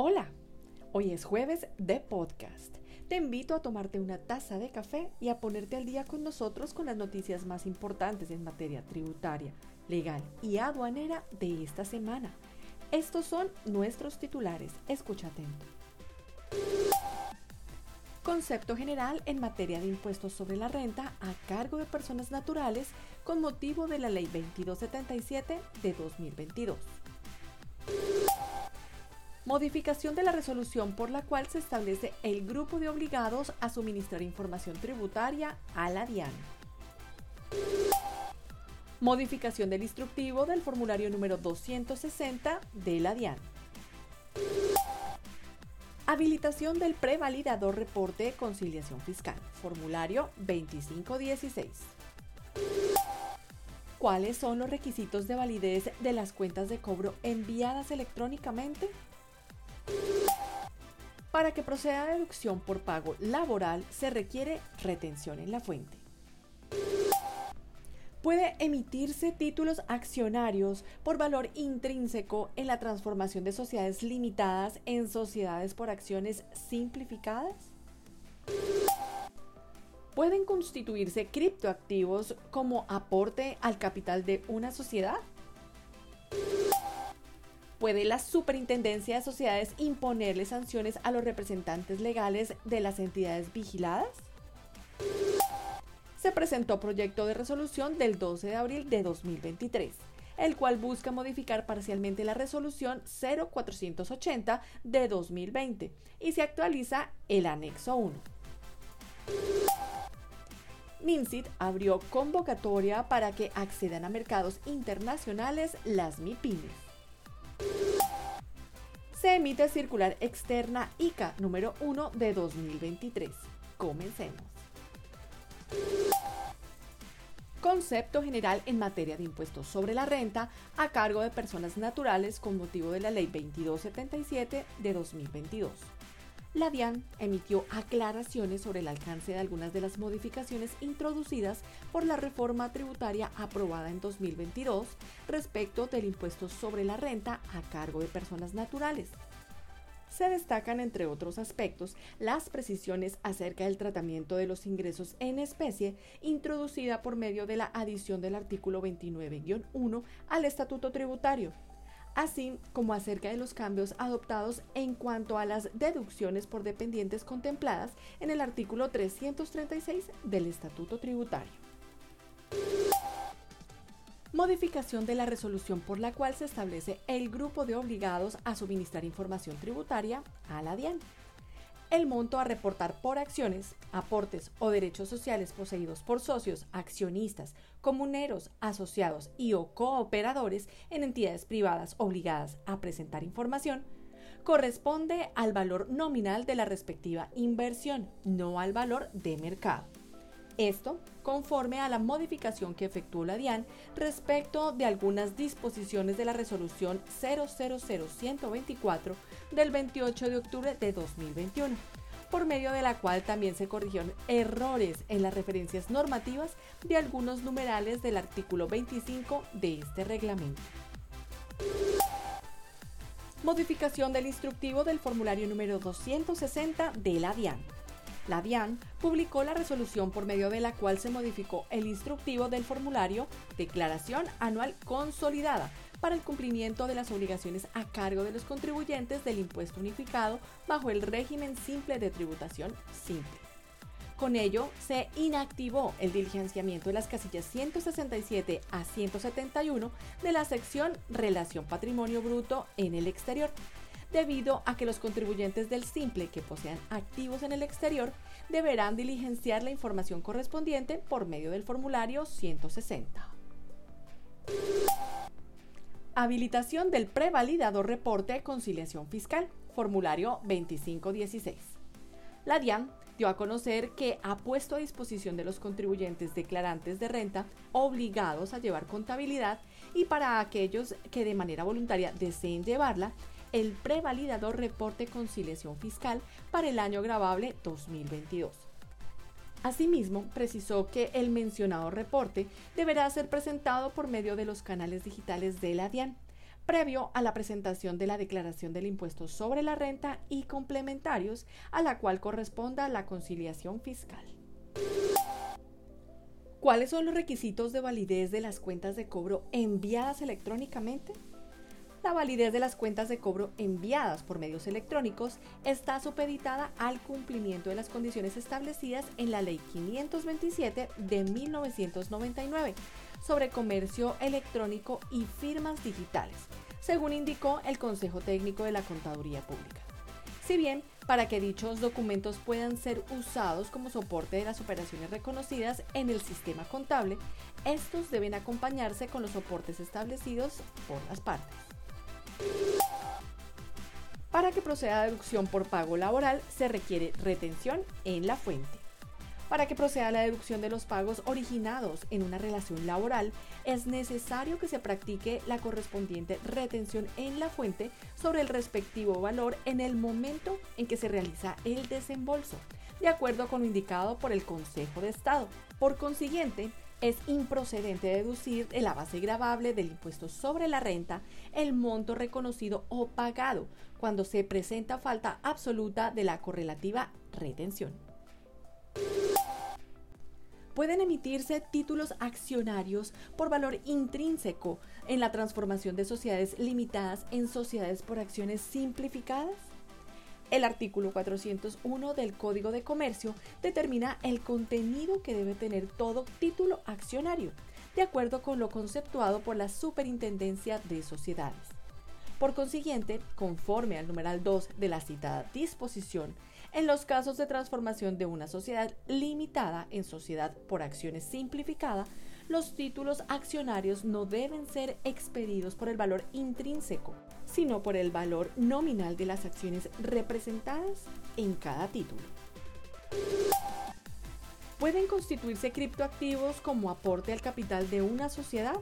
Hola, hoy es jueves de podcast. Te invito a tomarte una taza de café y a ponerte al día con nosotros con las noticias más importantes en materia tributaria, legal y aduanera de esta semana. Estos son nuestros titulares. Escucha atento. Concepto general en materia de impuestos sobre la renta a cargo de personas naturales con motivo de la Ley 2277 de 2022. Modificación de la resolución por la cual se establece el grupo de obligados a suministrar información tributaria a la DIAN. Modificación del instructivo del formulario número 260 de la DIAN. Habilitación del prevalidador reporte de conciliación fiscal, formulario 2516. ¿Cuáles son los requisitos de validez de las cuentas de cobro enviadas electrónicamente? Para que proceda a deducción por pago laboral se requiere retención en la fuente. Puede emitirse títulos accionarios por valor intrínseco en la transformación de sociedades limitadas en sociedades por acciones simplificadas. ¿Pueden constituirse criptoactivos como aporte al capital de una sociedad? ¿Puede la Superintendencia de Sociedades imponerle sanciones a los representantes legales de las entidades vigiladas? Se presentó proyecto de resolución del 12 de abril de 2023, el cual busca modificar parcialmente la resolución 0480 de 2020 y se actualiza el anexo 1. NINSIT abrió convocatoria para que accedan a mercados internacionales las MIPIMES se emite circular externa ICA número 1 de 2023. Comencemos. Concepto general en materia de impuestos sobre la renta a cargo de personas naturales con motivo de la Ley 2277 de 2022 la DIAN emitió aclaraciones sobre el alcance de algunas de las modificaciones introducidas por la reforma tributaria aprobada en 2022 respecto del impuesto sobre la renta a cargo de personas naturales. Se destacan, entre otros aspectos, las precisiones acerca del tratamiento de los ingresos en especie introducida por medio de la adición del artículo 29-1 al Estatuto Tributario, así como acerca de los cambios adoptados en cuanto a las deducciones por dependientes contempladas en el artículo 336 del Estatuto Tributario. Modificación de la resolución por la cual se establece el grupo de obligados a suministrar información tributaria a la DIAN el monto a reportar por acciones, aportes o derechos sociales poseídos por socios, accionistas, comuneros, asociados y o cooperadores en entidades privadas obligadas a presentar información, corresponde al valor nominal de la respectiva inversión, no al valor de mercado. Esto conforme a la modificación que efectuó la DIAN respecto de algunas disposiciones de la resolución 000124 del 28 de octubre de 2021, por medio de la cual también se corrigieron errores en las referencias normativas de algunos numerales del artículo 25 de este reglamento. Modificación del instructivo del formulario número 260 de la DIAN. La DIAN publicó la resolución por medio de la cual se modificó el instructivo del formulario Declaración Anual Consolidada para el cumplimiento de las obligaciones a cargo de los contribuyentes del impuesto unificado bajo el régimen simple de tributación simple. Con ello, se inactivó el diligenciamiento de las casillas 167 a 171 de la sección Relación Patrimonio Bruto en el exterior, debido a que los contribuyentes del simple que posean activos en el exterior deberán diligenciar la información correspondiente por medio del formulario 160. Habilitación del prevalidador reporte de conciliación fiscal, formulario 2516. La DIAN dio a conocer que ha puesto a disposición de los contribuyentes declarantes de renta obligados a llevar contabilidad y para aquellos que de manera voluntaria deseen llevarla, el prevalidador reporte conciliación fiscal para el año grabable 2022. Asimismo, precisó que el mencionado reporte deberá ser presentado por medio de los canales digitales de la DIAN, previo a la presentación de la declaración del impuesto sobre la renta y complementarios, a la cual corresponda la conciliación fiscal. ¿Cuáles son los requisitos de validez de las cuentas de cobro enviadas electrónicamente? La validez de las cuentas de cobro enviadas por medios electrónicos está supeditada al cumplimiento de las condiciones establecidas en la Ley 527 de 1999 sobre comercio electrónico y firmas digitales, según indicó el Consejo Técnico de la Contaduría Pública. Si bien para que dichos documentos puedan ser usados como soporte de las operaciones reconocidas en el sistema contable, estos deben acompañarse con los soportes establecidos por las partes. Para que proceda a deducción por pago laboral se requiere retención en la fuente. Para que proceda la deducción de los pagos originados en una relación laboral, es necesario que se practique la correspondiente retención en la fuente sobre el respectivo valor en el momento en que se realiza el desembolso, de acuerdo con lo indicado por el Consejo de Estado. Por consiguiente, es improcedente deducir de la base gravable del impuesto sobre la renta el monto reconocido o pagado cuando se presenta falta absoluta de la correlativa retención. Pueden emitirse títulos accionarios por valor intrínseco en la transformación de sociedades limitadas en sociedades por acciones simplificadas. El artículo 401 del Código de Comercio determina el contenido que debe tener todo título accionario, de acuerdo con lo conceptuado por la Superintendencia de Sociedades. Por consiguiente, conforme al numeral 2 de la citada disposición, en los casos de transformación de una sociedad limitada en sociedad por acciones simplificada, los títulos accionarios no deben ser expedidos por el valor intrínseco, sino por el valor nominal de las acciones representadas en cada título. ¿Pueden constituirse criptoactivos como aporte al capital de una sociedad?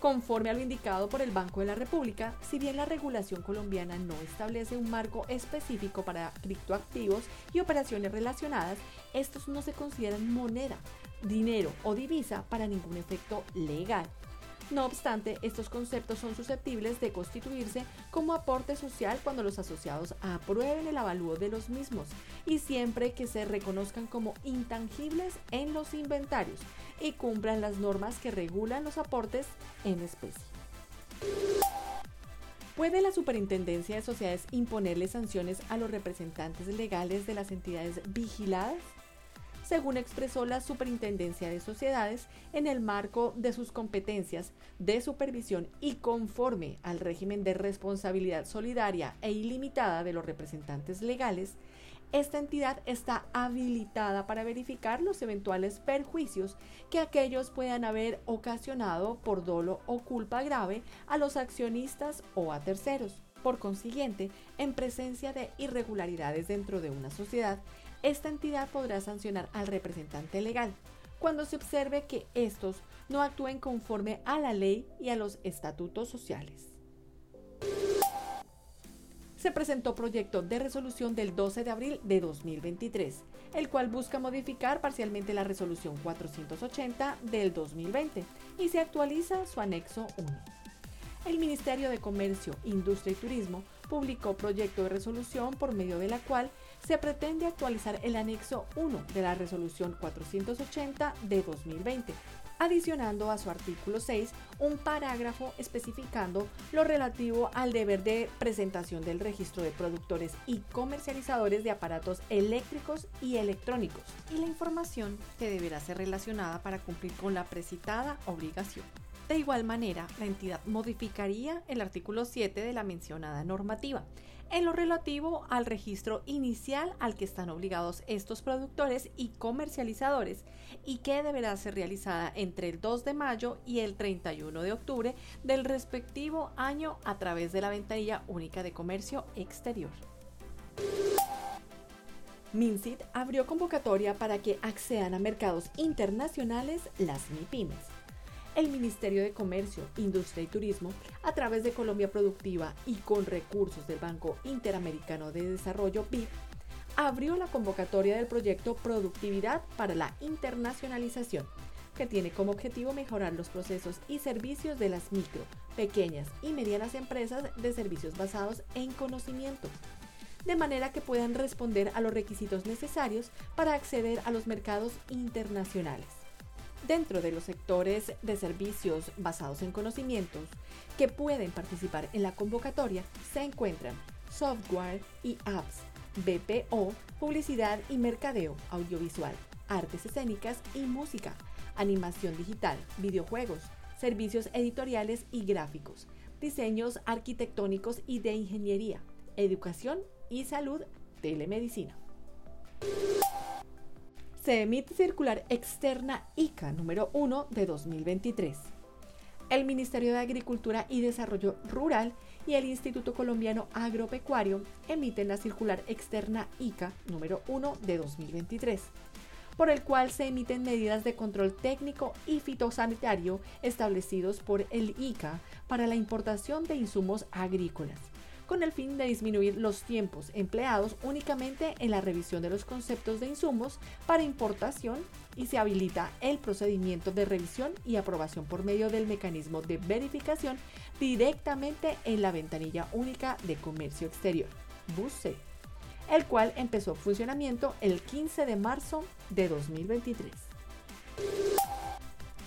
Conforme a lo indicado por el Banco de la República, si bien la regulación colombiana no establece un marco específico para criptoactivos y operaciones relacionadas, estos no se consideran moneda, dinero o divisa para ningún efecto legal. No obstante, estos conceptos son susceptibles de constituirse como aporte social cuando los asociados aprueben el avalúo de los mismos y siempre que se reconozcan como intangibles en los inventarios y cumplan las normas que regulan los aportes en especie. ¿Puede la Superintendencia de Sociedades imponerle sanciones a los representantes legales de las entidades vigiladas? Según expresó la Superintendencia de Sociedades en el marco de sus competencias de supervisión y conforme al régimen de responsabilidad solidaria e ilimitada de los representantes legales, esta entidad está habilitada para verificar los eventuales perjuicios que aquellos puedan haber ocasionado por dolo o culpa grave a los accionistas o a terceros. Por consiguiente, en presencia de irregularidades dentro de una sociedad, esta entidad podrá sancionar al representante legal cuando se observe que estos no actúen conforme a la ley y a los estatutos sociales. Se presentó proyecto de resolución del 12 de abril de 2023, el cual busca modificar parcialmente la resolución 480 del 2020 y se actualiza su anexo 1. El Ministerio de Comercio, Industria y Turismo publicó proyecto de resolución por medio de la cual se pretende actualizar el anexo 1 de la resolución 480 de 2020, adicionando a su artículo 6 un parágrafo especificando lo relativo al deber de presentación del registro de productores y comercializadores de aparatos eléctricos y electrónicos y la información que deberá ser relacionada para cumplir con la precitada obligación. De igual manera, la entidad modificaría el artículo 7 de la mencionada normativa en lo relativo al registro inicial al que están obligados estos productores y comercializadores y que deberá ser realizada entre el 2 de mayo y el 31 de octubre del respectivo año a través de la ventanilla única de comercio exterior. MinSit abrió convocatoria para que accedan a mercados internacionales las MIPIMES el Ministerio de Comercio, Industria y Turismo, a través de Colombia Productiva y con recursos del Banco Interamericano de Desarrollo BID, abrió la convocatoria del proyecto Productividad para la Internacionalización, que tiene como objetivo mejorar los procesos y servicios de las micro, pequeñas y medianas empresas de servicios basados en conocimiento, de manera que puedan responder a los requisitos necesarios para acceder a los mercados internacionales. Dentro de los sectores de servicios basados en conocimientos que pueden participar en la convocatoria se encuentran software y apps, BPO, publicidad y mercadeo audiovisual, artes escénicas y música, animación digital, videojuegos, servicios editoriales y gráficos, diseños arquitectónicos y de ingeniería, educación y salud, telemedicina. Se emite circular externa ICA número 1 de 2023. El Ministerio de Agricultura y Desarrollo Rural y el Instituto Colombiano Agropecuario emiten la circular externa ICA número 1 de 2023 por el cual se emiten medidas de control técnico y fitosanitario establecidos por el ICA para la importación de insumos agrícolas, con el fin de disminuir los tiempos empleados únicamente en la revisión de los conceptos de insumos para importación y se habilita el procedimiento de revisión y aprobación por medio del mecanismo de verificación directamente en la ventanilla única de comercio exterior, BUSE el cual empezó funcionamiento el 15 de marzo de 2023.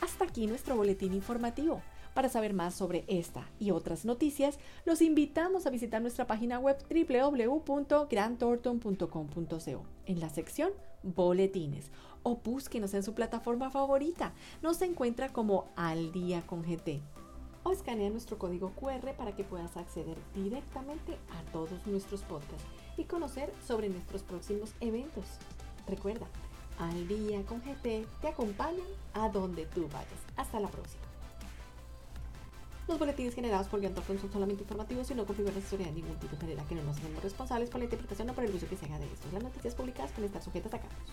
Hasta aquí nuestro boletín informativo. Para saber más sobre esta y otras noticias, los invitamos a visitar nuestra página web www.grantorton.com.co en la sección Boletines o búsquenos en su plataforma favorita. Nos encuentra como Al Día con GT o escanea nuestro código QR para que puedas acceder directamente a todos nuestros podcasts y conocer sobre nuestros próximos eventos. Recuerda, al día con GT te acompañan a donde tú vayas. Hasta la próxima. Los boletines generados por Gantor son solamente informativos y no configuran asesoría de ningún tipo de manera que no nos hacemos responsables por la interpretación o por el uso que se haga de estos. Las noticias publicadas pueden estar sujetas a cambios.